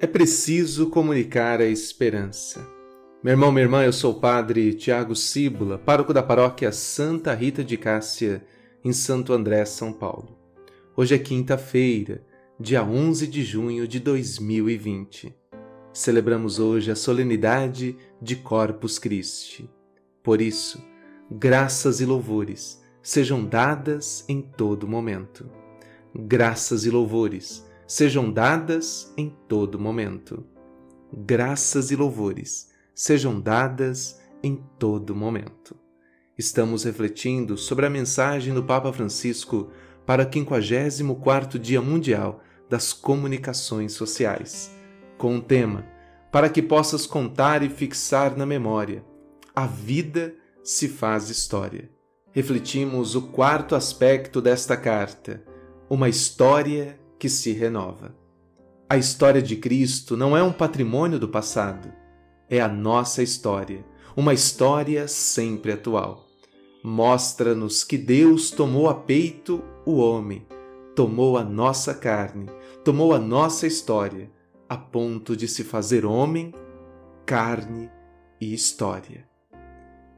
É preciso comunicar a esperança. Meu irmão, minha irmã, eu sou o padre Tiago Cíbula, pároco da paróquia Santa Rita de Cássia, em Santo André, São Paulo. Hoje é quinta-feira, dia 11 de junho de 2020. Celebramos hoje a solenidade de Corpus Christi. Por isso, graças e louvores sejam dadas em todo momento. Graças e louvores sejam dadas em todo momento. Graças e louvores sejam dadas em todo momento. Estamos refletindo sobre a mensagem do Papa Francisco para o 54º Dia Mundial das Comunicações Sociais, com o tema Para que possas contar e fixar na memória, a vida se faz história. Refletimos o quarto aspecto desta carta, uma história que se renova. A história de Cristo não é um patrimônio do passado, é a nossa história, uma história sempre atual. Mostra-nos que Deus tomou a peito o homem, tomou a nossa carne, tomou a nossa história, a ponto de se fazer homem, carne e história.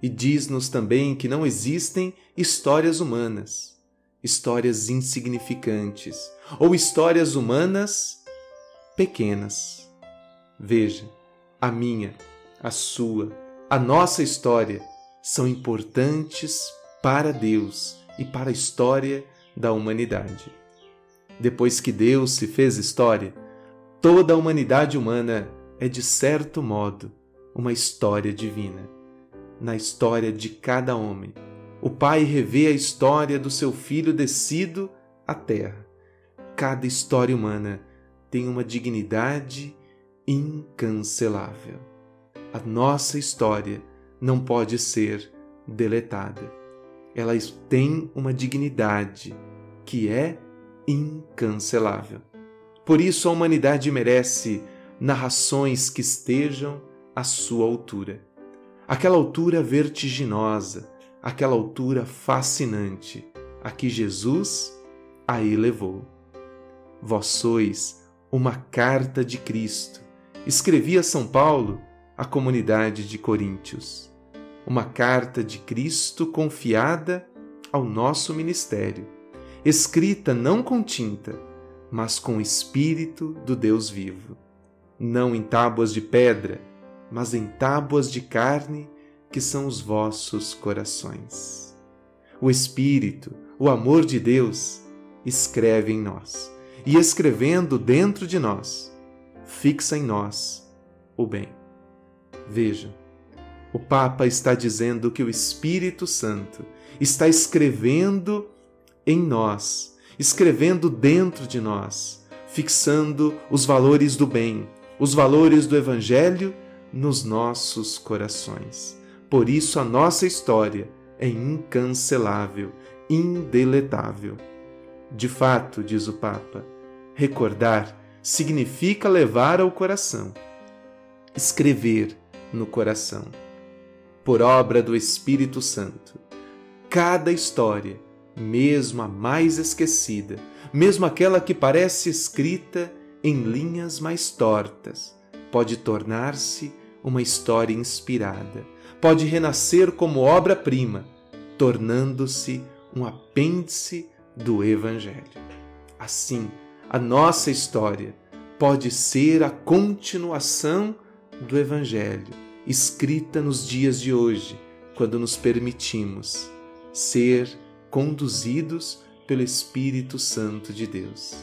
E diz-nos também que não existem histórias humanas histórias insignificantes ou histórias humanas pequenas. Veja, a minha, a sua, a nossa história são importantes para Deus e para a história da humanidade. Depois que Deus se fez história, toda a humanidade humana é, de certo modo, uma história divina. Na história de cada homem, o Pai revê a história do seu filho descido à terra. Cada história humana tem uma dignidade incancelável. A nossa história não pode ser deletada. Ela tem uma dignidade que é incancelável. Por isso a humanidade merece narrações que estejam à sua altura. Aquela altura vertiginosa, aquela altura fascinante a que Jesus a elevou. Vós sois uma carta de Cristo, escrevia São Paulo à comunidade de Coríntios. Uma carta de Cristo confiada ao nosso ministério, escrita não com tinta, mas com o Espírito do Deus vivo, não em tábuas de pedra, mas em tábuas de carne que são os vossos corações. O Espírito, o amor de Deus, escreve em nós, e escrevendo dentro de nós, fixa em nós o bem. Veja, o Papa está dizendo que o Espírito Santo está escrevendo em nós, escrevendo dentro de nós, fixando os valores do bem, os valores do Evangelho nos nossos corações. Por isso a nossa história é incancelável, indeletável. De fato, diz o Papa, recordar significa levar ao coração, escrever no coração. Por obra do Espírito Santo, cada história, mesmo a mais esquecida, mesmo aquela que parece escrita em linhas mais tortas, pode tornar-se uma história inspirada, pode renascer como obra-prima, tornando-se um apêndice do Evangelho. Assim, a nossa história pode ser a continuação do Evangelho, escrita nos dias de hoje, quando nos permitimos ser conduzidos pelo Espírito Santo de Deus.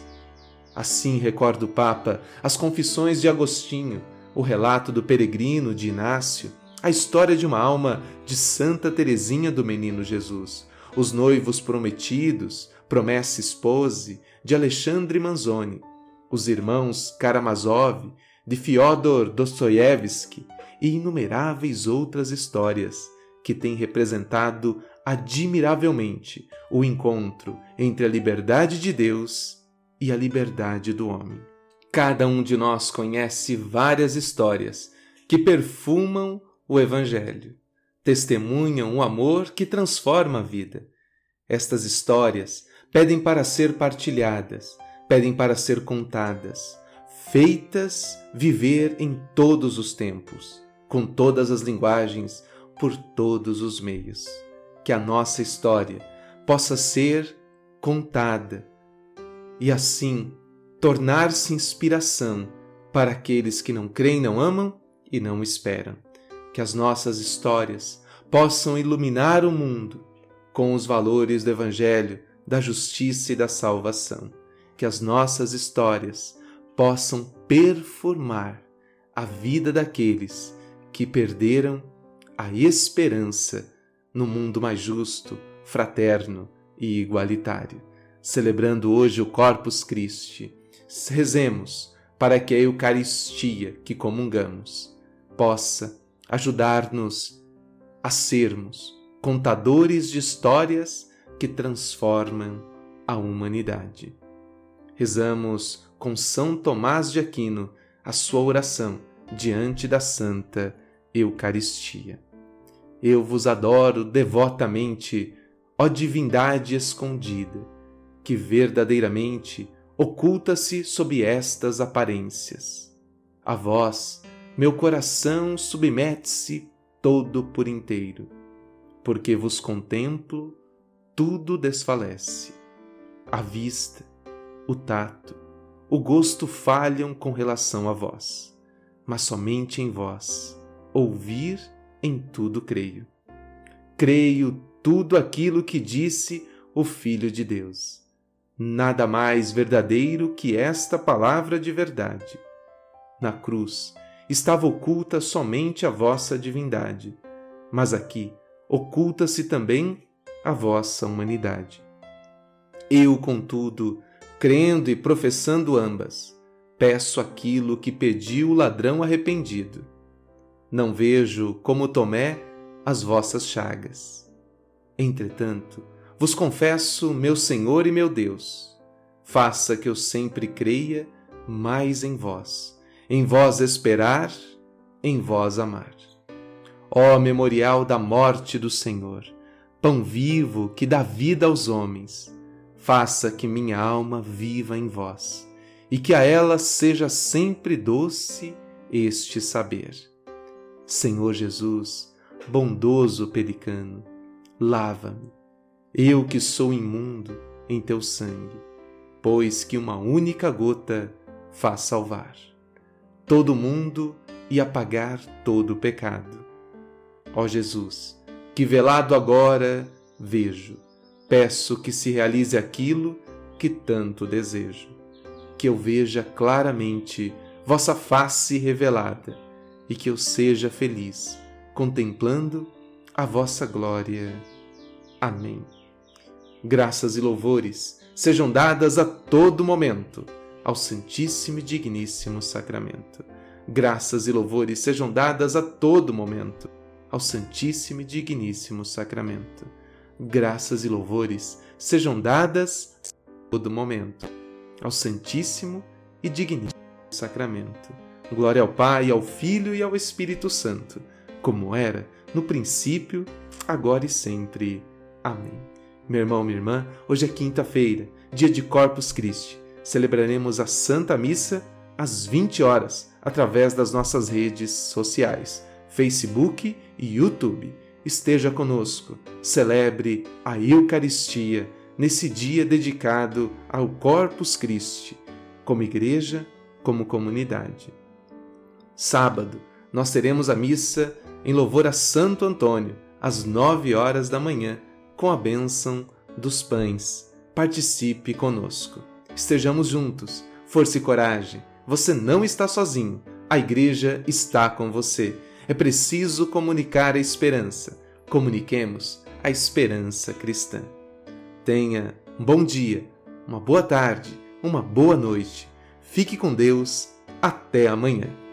Assim, recorda o Papa, as confissões de Agostinho, o relato do peregrino de Inácio, a história de uma alma de Santa Teresinha do Menino Jesus, os noivos prometidos, promessa esposa de Alexandre Manzoni, os irmãos Karamazov, de Fyodor Dostoiévski e inumeráveis outras histórias que têm representado admiravelmente o encontro entre a liberdade de Deus e a liberdade do homem. Cada um de nós conhece várias histórias que perfumam o Evangelho, testemunham o amor que transforma a vida. Estas histórias pedem para ser partilhadas, pedem para ser contadas, feitas viver em todos os tempos, com todas as linguagens, por todos os meios. Que a nossa história possa ser contada e assim tornar-se inspiração para aqueles que não creem, não amam e não esperam. Que as nossas histórias possam iluminar o mundo com os valores do Evangelho, da justiça e da salvação. Que as nossas histórias possam performar a vida daqueles que perderam a esperança no mundo mais justo, fraterno e igualitário. Celebrando hoje o Corpus Christi, rezemos para que a Eucaristia que comungamos possa ajudar-nos a sermos contadores de histórias que transformam a humanidade. Rezamos com São Tomás de Aquino a sua oração diante da Santa Eucaristia. Eu vos adoro devotamente, ó divindade escondida, que verdadeiramente oculta-se sob estas aparências. A vós, meu coração submete-se todo por inteiro, porque vos contemplo, tudo desfalece. A vista, o tato, o gosto falham com relação a vós, mas somente em vós, ouvir em tudo creio. Creio tudo aquilo que disse o Filho de Deus. Nada mais verdadeiro que esta palavra de verdade. Na cruz estava oculta somente a vossa divindade, mas aqui oculta-se também a vossa humanidade. Eu, contudo, crendo e professando ambas, peço aquilo que pediu o ladrão arrependido não vejo, como Tomé, as vossas chagas. Entretanto, vos confesso, meu Senhor e meu Deus, faça que eu sempre creia mais em vós, em vós esperar, em vós amar. Ó memorial da morte do Senhor, pão vivo que dá vida aos homens, faça que minha alma viva em vós e que a ela seja sempre doce este saber Senhor Jesus, bondoso pelicano, lava-me, eu que sou imundo, em teu sangue, pois que uma única gota faz salvar todo mundo e apagar todo o pecado. Ó Jesus, que velado agora vejo, peço que se realize aquilo que tanto desejo, que eu veja claramente vossa face revelada e que eu seja feliz, contemplando a vossa glória. Amém. Graças e louvores sejam dadas a todo momento ao Santíssimo e Digníssimo Sacramento. Graças e louvores sejam dadas a todo momento ao Santíssimo e Digníssimo Sacramento. Graças e louvores sejam dadas a todo momento ao Santíssimo e Digníssimo Sacramento Glória ao Pai, ao Filho e ao Espírito Santo, como era no princípio, agora e sempre. Amém. Meu irmão, minha irmã, hoje é quinta-feira, dia de Corpus Christi. Celebraremos a Santa Missa às 20 horas, através das nossas redes sociais, Facebook e YouTube. Esteja conosco, celebre a Eucaristia nesse dia dedicado ao Corpus Christi, como igreja, como comunidade. Sábado, nós teremos a missa em louvor a Santo Antônio, às nove horas da manhã, com a bênção dos pães. Participe conosco. Estejamos juntos. Força e coragem. Você não está sozinho. A igreja está com você. É preciso comunicar a esperança. Comuniquemos a esperança cristã. Tenha um bom dia, uma boa tarde, uma boa noite. Fique com Deus. Até amanhã.